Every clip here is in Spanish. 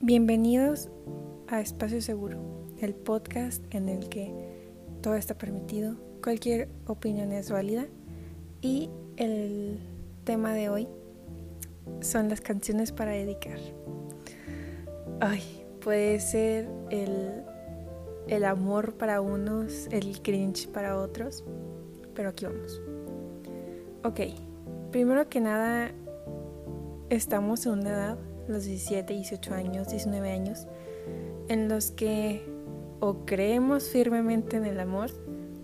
Bienvenidos a Espacio Seguro, el podcast en el que todo está permitido, cualquier opinión es válida y el tema de hoy son las canciones para dedicar. Ay, puede ser el, el amor para unos, el cringe para otros, pero aquí vamos. Ok, primero que nada, estamos en una edad los 17, 18 años, 19 años, en los que o creemos firmemente en el amor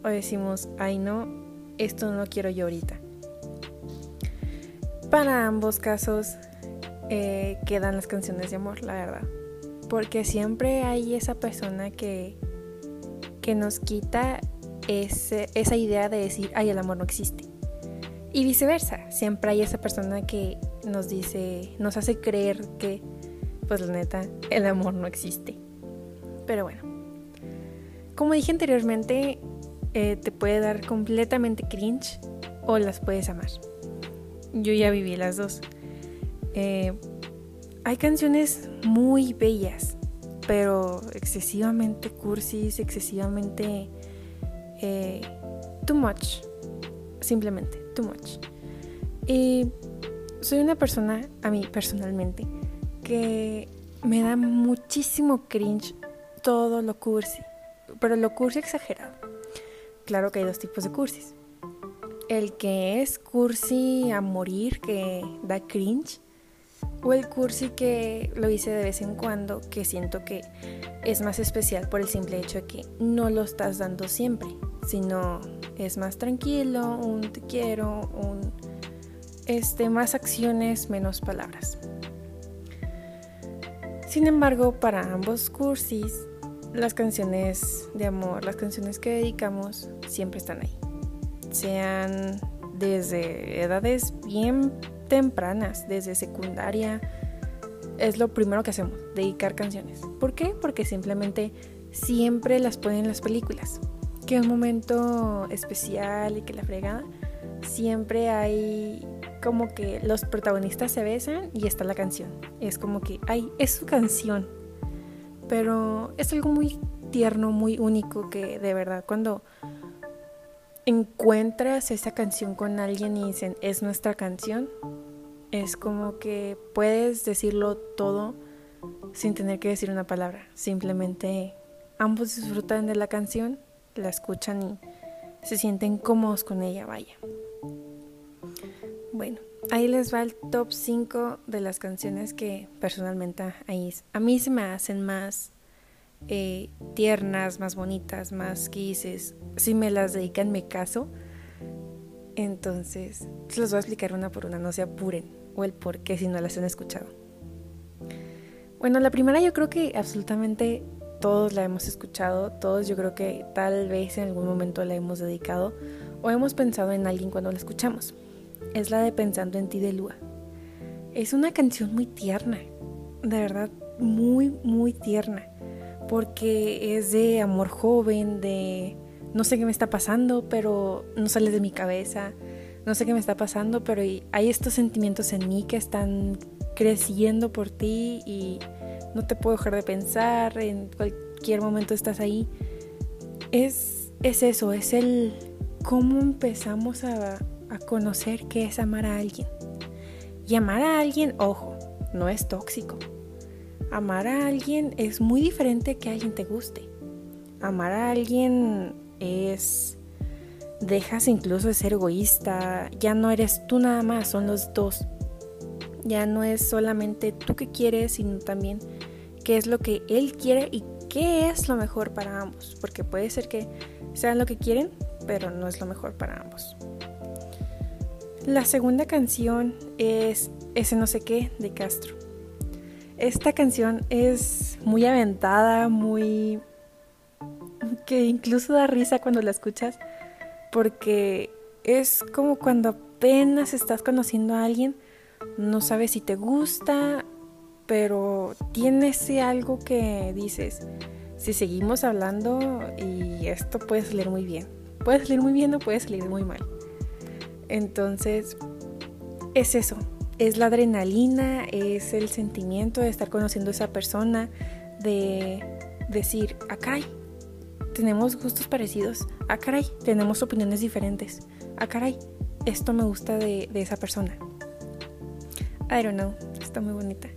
o decimos, ay no, esto no quiero yo ahorita. Para ambos casos eh, quedan las canciones de amor, la verdad. Porque siempre hay esa persona que, que nos quita ese, esa idea de decir, ay, el amor no existe. Y viceversa, siempre hay esa persona que nos dice, nos hace creer que, pues la neta, el amor no existe. Pero bueno, como dije anteriormente, eh, te puede dar completamente cringe o las puedes amar. Yo ya viví las dos. Eh, hay canciones muy bellas, pero excesivamente cursis, excesivamente eh, too much. Simplemente, too much. Y soy una persona, a mí personalmente, que me da muchísimo cringe todo lo cursi, pero lo cursi exagerado. Claro que hay dos tipos de cursis. El que es cursi a morir, que da cringe, o el cursi que lo hice de vez en cuando, que siento que es más especial por el simple hecho de que no lo estás dando siempre, sino es más tranquilo, un te quiero, un este, más acciones, menos palabras. Sin embargo, para ambos cursis, las canciones de amor, las canciones que dedicamos, siempre están ahí. Sean desde edades bien tempranas, desde secundaria, es lo primero que hacemos, dedicar canciones. ¿Por qué? Porque simplemente siempre las ponen en las películas. Que un momento especial y que la fregada, siempre hay como que los protagonistas se besan y está la canción. Es como que, ay, es su canción. Pero es algo muy tierno, muy único que de verdad cuando encuentras esa canción con alguien y dicen, es nuestra canción, es como que puedes decirlo todo sin tener que decir una palabra. Simplemente ambos disfrutan de la canción, la escuchan y se sienten cómodos con ella, vaya. Bueno, ahí les va el top 5 de las canciones que personalmente ahí, a mí se me hacen más eh, tiernas, más bonitas, más que dices, si me las dedican me caso. Entonces, les voy a explicar una por una, no se apuren, o el por qué si no las han escuchado. Bueno, la primera yo creo que absolutamente todos la hemos escuchado, todos yo creo que tal vez en algún momento la hemos dedicado o hemos pensado en alguien cuando la escuchamos es la de Pensando en ti de Lua. Es una canción muy tierna, de verdad, muy, muy tierna, porque es de amor joven, de no sé qué me está pasando, pero no sale de mi cabeza, no sé qué me está pasando, pero hay estos sentimientos en mí que están creciendo por ti y no te puedo dejar de pensar, en cualquier momento estás ahí. Es, es eso, es el cómo empezamos a, conocer qué es amar a alguien. Y amar a alguien, ojo, no es tóxico. Amar a alguien es muy diferente que alguien te guste. Amar a alguien es... Dejas incluso de ser egoísta, ya no eres tú nada más, son los dos. Ya no es solamente tú que quieres, sino también qué es lo que él quiere y qué es lo mejor para ambos. Porque puede ser que sean lo que quieren, pero no es lo mejor para ambos. La segunda canción es Ese no sé qué de Castro. Esta canción es muy aventada, muy... que incluso da risa cuando la escuchas, porque es como cuando apenas estás conociendo a alguien, no sabes si te gusta, pero tiene ese algo que dices, si seguimos hablando y esto puede salir muy bien. Puede salir muy bien o puede salir muy mal. Entonces, es eso. es la adrenalina, es el sentimiento de estar conociendo a esa persona, de decir, ah, caray, tenemos gustos parecidos, ah, caray, tenemos opiniones diferentes, ah, caray, esto me gusta de, esa persona. I don't know, está muy bonita.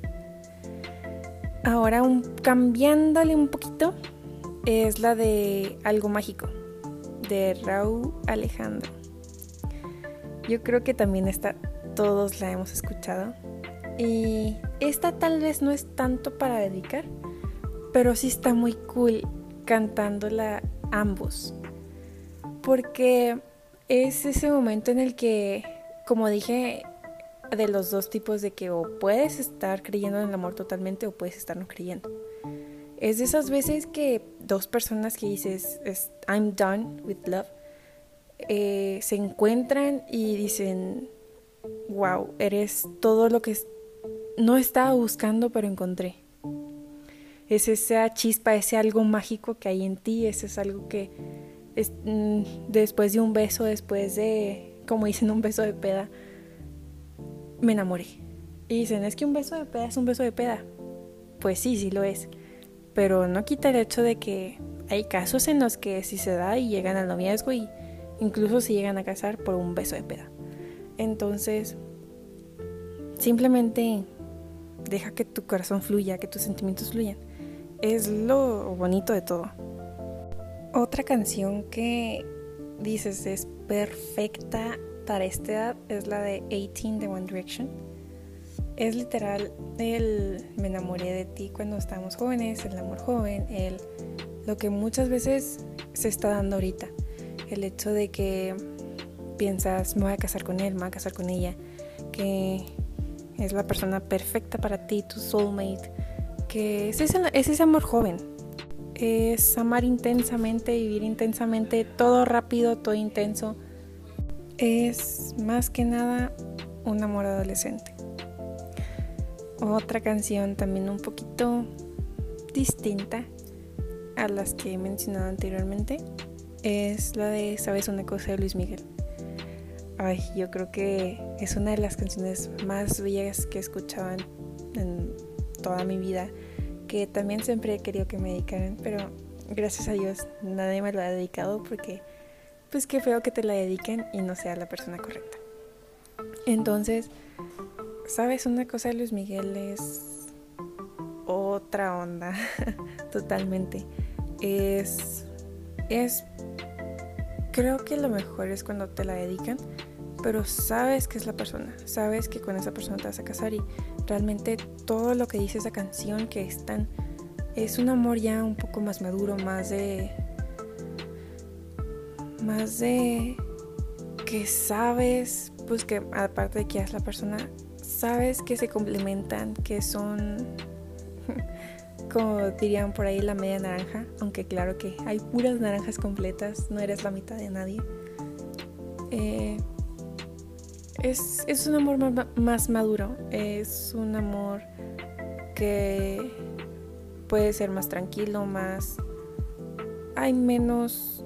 Ahora, cambiándole un poquito, es la de Algo Mágico, de Raúl Alejandro. Yo creo que también esta, todos la hemos escuchado. Y esta tal vez no es tanto para dedicar, pero sí está muy cool cantándola ambos. Porque es ese momento en el que, como dije, de los dos tipos de que o puedes estar creyendo en el amor totalmente o puedes estar no creyendo. Es de esas veces que dos personas que dices, I'm done with love, eh, se encuentran y dicen, wow, eres todo lo que no estaba buscando pero encontré. Es esa chispa, ese algo mágico que hay en ti, ese es algo que mm, después de un beso, después de, como dicen, un beso de peda, me enamoré. Y dicen, es que un beso de peda es un beso de peda. Pues sí, sí lo es. Pero no quita el hecho de que hay casos en los que sí se da y llegan al noviazgo y incluso se llegan a casar por un beso de peda. Entonces, simplemente deja que tu corazón fluya, que tus sentimientos fluyan. Es lo bonito de todo. Otra canción que dices es perfecta para esta edad es la de 18 de One Direction. Es literal el me enamoré de ti cuando estábamos jóvenes, el amor joven, el lo que muchas veces se está dando ahorita. El hecho de que piensas, me voy a casar con él, me voy a casar con ella, que es la persona perfecta para ti, tu soulmate, que es ese, es amor joven, es amar intensamente, vivir intensamente, todo rápido, todo intenso, es más que nada un amor adolescente. Otra canción también un poquito distinta a las que he mencionado anteriormente es la de Sabes una cosa de Luis Miguel. Ay, yo creo que es una de las canciones más bellas que he escuchado en, toda mi vida, que también siempre he querido que me dedicaran, pero gracias a Dios nadie me lo ha dedicado porque pues qué feo que te la dediquen y no sea la persona correcta. Entonces, ¿sabes? Una cosa de Luis Miguel es otra onda, totalmente. Es, es, creo que lo mejor es cuando te la dedican, pero sabes que es la persona, sabes que con esa persona te vas a casar y realmente todo lo que dice esa canción que es tan, es un amor ya un poco más maduro, más de más de que sabes, pues que aparte de que es la persona, sabes que se complementan, que son, como dirían por ahí, la media naranja, aunque claro que hay puras naranjas completas, no eres la mitad de nadie. Eh, es, es, un amor más maduro, es un amor que puede ser más tranquilo, más... Hay menos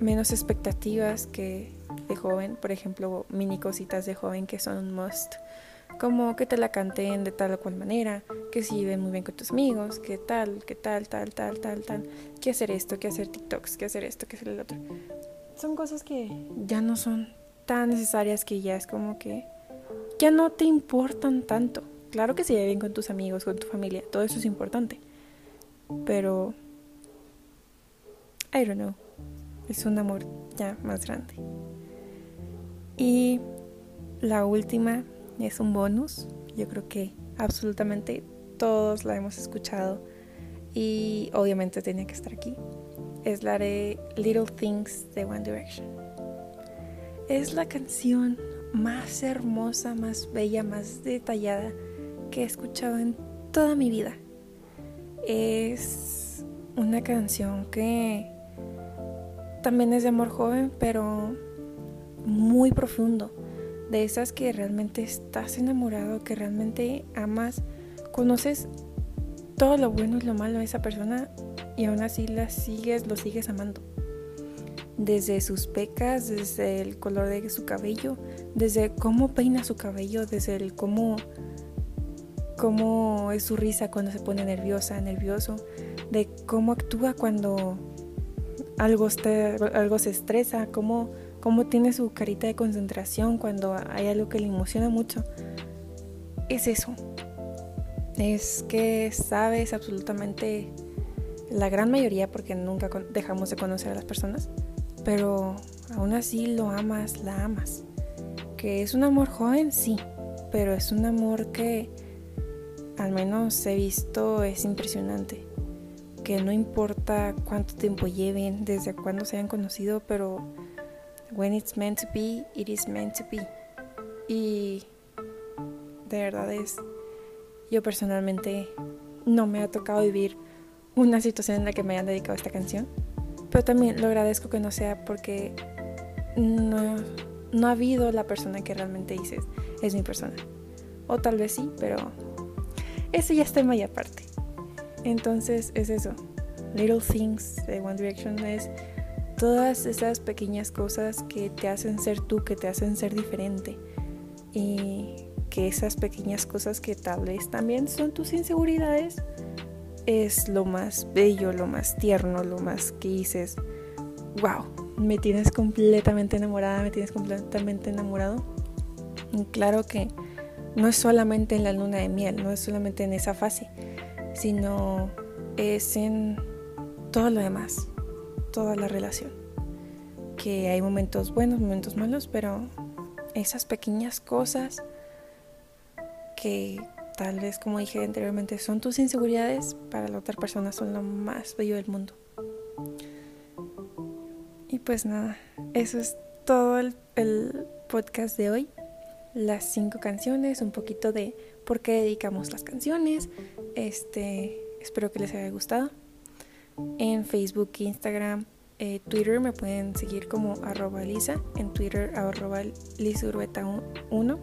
menos expectativas que de joven, por ejemplo, mini cositas de joven que son un must, como que te la canten de tal o cual manera, que si ven muy bien con tus amigos, que tal, que tal, tal, tal, tal, tal, que hacer esto, que hacer TikToks, que hacer esto, que hacer el otro. Son cosas que ya no son tan necesarias que ya es como que ya no te importan tanto. Claro que se ve bien con tus amigos, con tu familia, todo eso es importante. Pero I don't know es un amor ya más grande. Y la última es un bonus. Yo creo que absolutamente todos la hemos escuchado y obviamente tenía que estar aquí. Es la de Little Things de One Direction. Es la canción más hermosa, más bella, más detallada que he escuchado en toda mi vida. Es una canción que también es de amor joven, pero muy profundo. De esas que realmente estás enamorado, que realmente amas, conoces todo lo bueno y lo malo de esa persona y aún así la sigues, lo sigues amando. Desde sus pecas, desde el color de su cabello, desde cómo peina su cabello, desde el cómo, cómo es su risa cuando se pone nerviosa, nervioso, de cómo actúa cuando algo, algo se estresa, cómo, cómo tiene su carita de concentración cuando hay algo que le emociona mucho. Es eso. Es que sabes absolutamente la gran mayoría, porque nunca dejamos de conocer a las personas, pero aún así lo amas, la amas. Que es un amor joven, sí, pero es un amor que al menos he visto es impresionante. Que no importa cuánto tiempo lleven, desde cuándo se hayan conocido, pero when it's meant to be, it is meant to be. Y de verdad es, yo personalmente no me ha tocado vivir una situación en la que me hayan dedicado esta canción. Pero también lo agradezco que no sea porque no, no ha habido la persona que realmente dices es mi persona. O tal vez sí, pero eso ya está muy aparte. Entonces es eso. Little Things de One Direction es todas esas pequeñas cosas que te hacen ser tú, que te hacen ser diferente. Y que esas pequeñas cosas que tal vez también son tus inseguridades, es lo más bello, lo más tierno, lo más que dices, wow, me tienes completamente enamorada, me tienes completamente enamorado. Y claro que no es solamente en la luna de miel, no es solamente en esa fase, sino es en todo lo demás, toda la relación. Que hay momentos buenos, momentos malos, pero esas pequeñas cosas que tal vez como dije anteriormente son tus inseguridades, para la otra persona son lo más bello del mundo. Y pues nada, eso es todo el, podcast de hoy. Las cinco canciones, un poquito de por qué dedicamos las canciones. Este, espero que les haya gustado. En Facebook, Instagram, eh, Twitter me pueden seguir como arroba lisa. En Twitter arroba lisureta1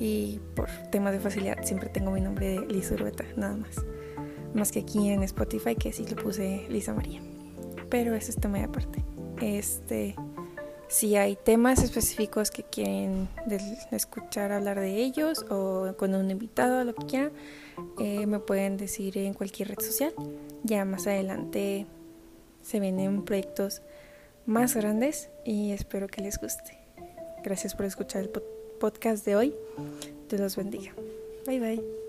y por temas de facilidad siempre tengo mi nombre de Lisa Urueta, nada más. Más que aquí en Spotify que sí le puse Lisa María. Pero eso es tema de aparte. Este, si hay temas específicos que quieren escuchar hablar de ellos o con un invitado lo que quieran, eh, me pueden decir en cualquier red social. Ya más adelante se vienen proyectos más grandes y espero que les guste. Gracias por escuchar el podcast de hoy. Te los bendiga. Bye bye.